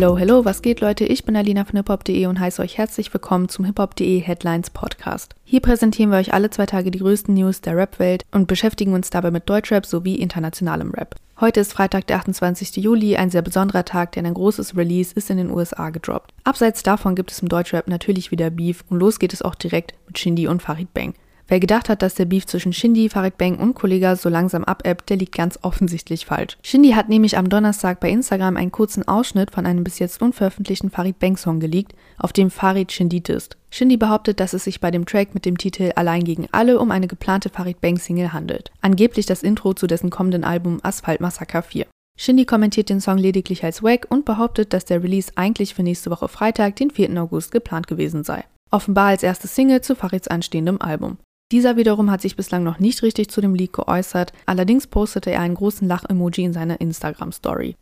Hello, hello, was geht Leute? Ich bin Alina von hiphop.de und heiße euch herzlich willkommen zum hiphop.de Headlines Podcast. Hier präsentieren wir euch alle zwei Tage die größten News der Rap-Welt und beschäftigen uns dabei mit Deutschrap sowie internationalem Rap. Heute ist Freitag, der 28. Juli, ein sehr besonderer Tag, denn ein großes Release ist in den USA gedroppt. Abseits davon gibt es im Deutschrap natürlich wieder Beef und los geht es auch direkt mit Shindy und Farid Bang. Wer gedacht hat, dass der Beef zwischen Shindy, Farid Bang und Kollega so langsam abebbt, der liegt ganz offensichtlich falsch. Shindy hat nämlich am Donnerstag bei Instagram einen kurzen Ausschnitt von einem bis jetzt unveröffentlichten Farid Bang Song geleakt, auf dem Farid Shindy disst. Shindy behauptet, dass es sich bei dem Track mit dem Titel Allein gegen alle um eine geplante Farid Bang Single handelt. Angeblich das Intro zu dessen kommenden Album Asphalt Massacre 4. Shindy kommentiert den Song lediglich als wack und behauptet, dass der Release eigentlich für nächste Woche Freitag, den 4. August, geplant gewesen sei. Offenbar als erste Single zu Farids anstehendem Album. Dieser wiederum hat sich bislang noch nicht richtig zu dem Leak geäußert, allerdings postete er einen großen Lach-Emoji in seiner Instagram-Story.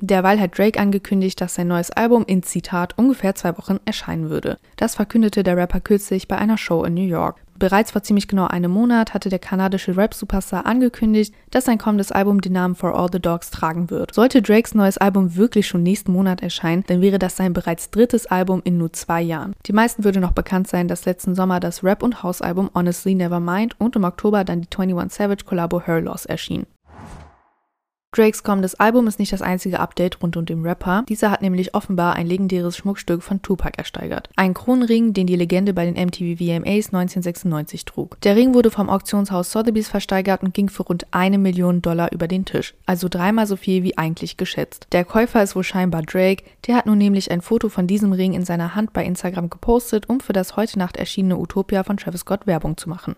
Derweil hat Drake angekündigt, dass sein neues Album in Zitat ungefähr zwei Wochen erscheinen würde. Das verkündete der Rapper kürzlich bei einer Show in New York. Bereits vor ziemlich genau einem Monat hatte der kanadische Rap-Superstar angekündigt, dass sein kommendes Album den Namen For All the Dogs tragen wird. Sollte Drakes neues Album wirklich schon nächsten Monat erscheinen, dann wäre das sein bereits drittes Album in nur zwei Jahren. Die meisten würde noch bekannt sein, dass letzten Sommer das Rap- und House-Album Honestly Nevermind und im Oktober dann die 21 Savage Collabo Her Loss erschien. Drakes kommendes Album ist nicht das einzige Update rund um den Rapper. Dieser hat nämlich offenbar ein legendäres Schmuckstück von Tupac ersteigert. Ein Kronenring, den die Legende bei den MTV VMAs 1996 trug. Der Ring wurde vom Auktionshaus Sotheby's versteigert und ging für rund eine Million Dollar über den Tisch. Also dreimal so viel wie eigentlich geschätzt. Der Käufer ist wohl scheinbar Drake. Der hat nun nämlich ein Foto von diesem Ring in seiner Hand bei Instagram gepostet, um für das heute Nacht erschienene Utopia von Travis Scott Werbung zu machen.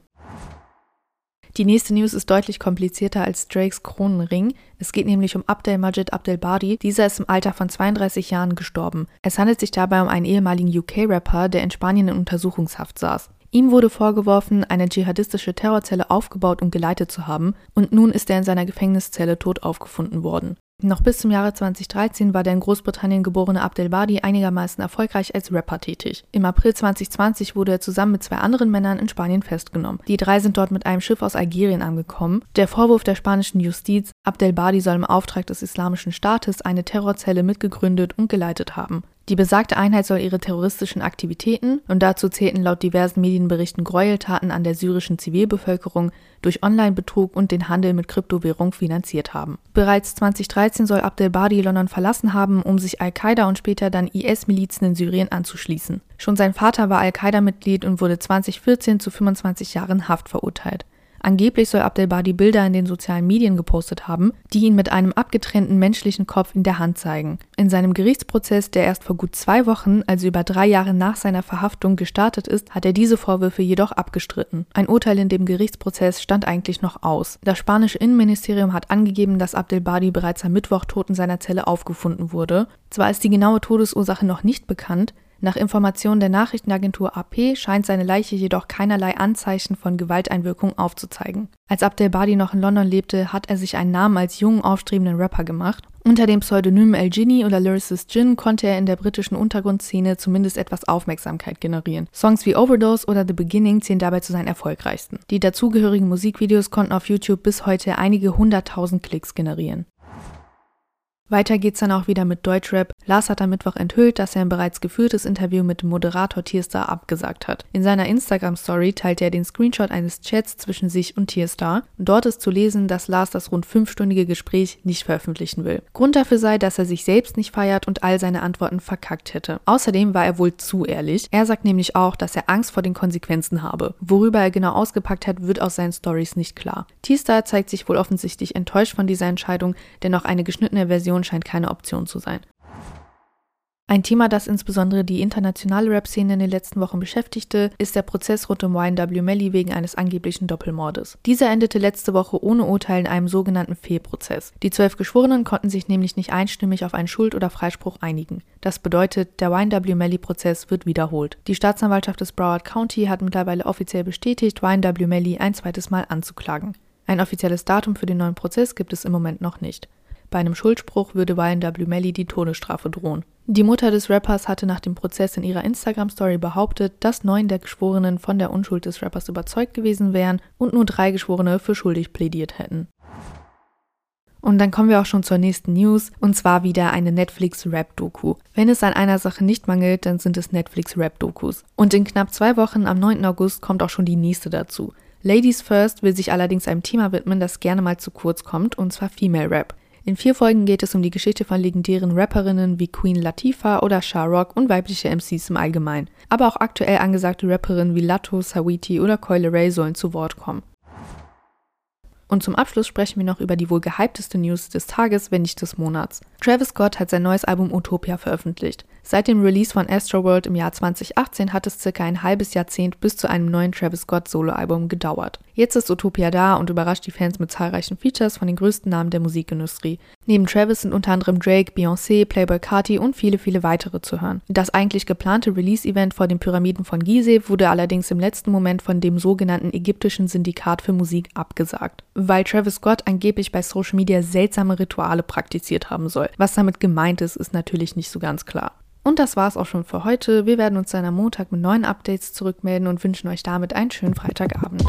Die nächste News ist deutlich komplizierter als Drakes Kronenring. Es geht nämlich um Abdel Majid Abdel Badi. Dieser ist im Alter von 32 Jahren gestorben. Es handelt sich dabei um einen ehemaligen UK-Rapper, der in Spanien in Untersuchungshaft saß. Ihm wurde vorgeworfen, eine dschihadistische Terrorzelle aufgebaut und geleitet zu haben, und nun ist er in seiner Gefängniszelle tot aufgefunden worden. Noch bis zum Jahre 2013 war der in Großbritannien geborene Abdelbadi einigermaßen erfolgreich als Rapper tätig. Im April 2020 wurde er zusammen mit zwei anderen Männern in Spanien festgenommen. Die drei sind dort mit einem Schiff aus Algerien angekommen. Der Vorwurf der spanischen Justiz, Abdelbadi soll im Auftrag des Islamischen Staates eine Terrorzelle mitgegründet und geleitet haben. Die besagte Einheit soll ihre terroristischen Aktivitäten, und dazu zählten laut diversen Medienberichten Gräueltaten an der syrischen Zivilbevölkerung, durch Online-Betrug und den Handel mit Kryptowährung finanziert haben. Bereits 2013 soll Abdelbadi London verlassen haben, um sich Al-Qaida und später dann IS-Milizen in Syrien anzuschließen. Schon sein Vater war Al-Qaida-Mitglied und wurde 2014 zu 25 Jahren Haft verurteilt. Angeblich soll Abdelbadi Bilder in den sozialen Medien gepostet haben, die ihn mit einem abgetrennten menschlichen Kopf in der Hand zeigen. In seinem Gerichtsprozess, der erst vor gut zwei Wochen, also über drei Jahre nach seiner Verhaftung, gestartet ist, hat er diese Vorwürfe jedoch abgestritten. Ein Urteil in dem Gerichtsprozess stand eigentlich noch aus. Das spanische Innenministerium hat angegeben, dass Abdelbadi bereits am Mittwoch tot in seiner Zelle aufgefunden wurde. Zwar ist die genaue Todesursache noch nicht bekannt, nach Informationen der Nachrichtenagentur AP scheint seine Leiche jedoch keinerlei Anzeichen von Gewalteinwirkung aufzuzeigen. Als Abdel Badi noch in London lebte, hat er sich einen Namen als jungen, aufstrebenden Rapper gemacht. Unter dem Pseudonym El Ginny oder Lyricist Jin konnte er in der britischen Untergrundszene zumindest etwas Aufmerksamkeit generieren. Songs wie Overdose oder The Beginning zählen dabei zu seinen erfolgreichsten. Die dazugehörigen Musikvideos konnten auf YouTube bis heute einige hunderttausend Klicks generieren. Weiter geht's dann auch wieder mit Deutschrap. Lars hat am Mittwoch enthüllt, dass er ein bereits geführtes Interview mit dem Moderator Tierstar abgesagt hat. In seiner Instagram-Story teilte er den Screenshot eines Chats zwischen sich und Tierstar. Dort ist zu lesen, dass Lars das rund fünfstündige Gespräch nicht veröffentlichen will. Grund dafür sei, dass er sich selbst nicht feiert und all seine Antworten verkackt hätte. Außerdem war er wohl zu ehrlich. Er sagt nämlich auch, dass er Angst vor den Konsequenzen habe. Worüber er genau ausgepackt hat, wird aus seinen Stories nicht klar. Tierstar zeigt sich wohl offensichtlich enttäuscht von dieser Entscheidung, denn auch eine geschnittene Version Migration scheint keine Option zu sein. Ein Thema, das insbesondere die internationale Rap-Szene in den letzten Wochen beschäftigte, ist der Prozess rund um YNW Melly wegen eines angeblichen Doppelmordes. Dieser endete letzte Woche ohne Urteil in einem sogenannten Fehlprozess. Die zwölf Geschworenen konnten sich nämlich nicht einstimmig auf einen Schuld- oder Freispruch einigen. Das bedeutet, der YNW Melly-Prozess wird wiederholt. Die Staatsanwaltschaft des Broward County hat mittlerweile offiziell bestätigt, YNW Melly ein zweites Mal anzuklagen. Ein offizielles Datum für den neuen Prozess gibt es im Moment noch nicht. Bei einem Schuldspruch würde YNW Melly die Todesstrafe drohen. Die Mutter des Rappers hatte nach dem Prozess in ihrer Instagram-Story behauptet, dass neun der Geschworenen von der Unschuld des Rappers überzeugt gewesen wären und nur drei Geschworene für schuldig plädiert hätten. Und dann kommen wir auch schon zur nächsten News, und zwar wieder eine Netflix-Rap-Doku. Wenn es an einer Sache nicht mangelt, dann sind es Netflix-Rap-Dokus. Und in knapp zwei Wochen, am 9. August, kommt auch schon die nächste dazu. Ladies First will sich allerdings einem Thema widmen, das gerne mal zu kurz kommt, und zwar Female Rap. In vier Folgen geht es um die Geschichte von legendären Rapperinnen wie Queen Latifah oder Sharrock und weibliche MCs im Allgemeinen. Aber auch aktuell angesagte Rapperinnen wie Latto, Sawiti oder Coyle Ray sollen zu Wort kommen. Und zum Abschluss sprechen wir noch über die wohl gehypteste News des Tages, wenn nicht des Monats. Travis Scott hat sein neues Album Utopia veröffentlicht. Seit dem Release von Astroworld im Jahr 2018 hat es circa ein halbes Jahrzehnt bis zu einem neuen Travis Scott Soloalbum gedauert. Jetzt ist Utopia da und überrascht die Fans mit zahlreichen Features von den größten Namen der Musikindustrie. Neben Travis sind unter anderem Drake, Beyoncé, Playboy Carti und viele, viele weitere zu hören. Das eigentlich geplante Release-Event vor den Pyramiden von Gizeh wurde allerdings im letzten Moment von dem sogenannten ägyptischen Syndikat für Musik abgesagt, weil Travis Scott angeblich bei Social Media seltsame Rituale praktiziert haben Was damit gemeint ist, ist natürlich nicht so ganz klar. Und das war's auch schon für heute. Wir werden uns dann am Montag mit neuen Updates zurückmelden und wünschen euch damit einen schönen Freitagabend.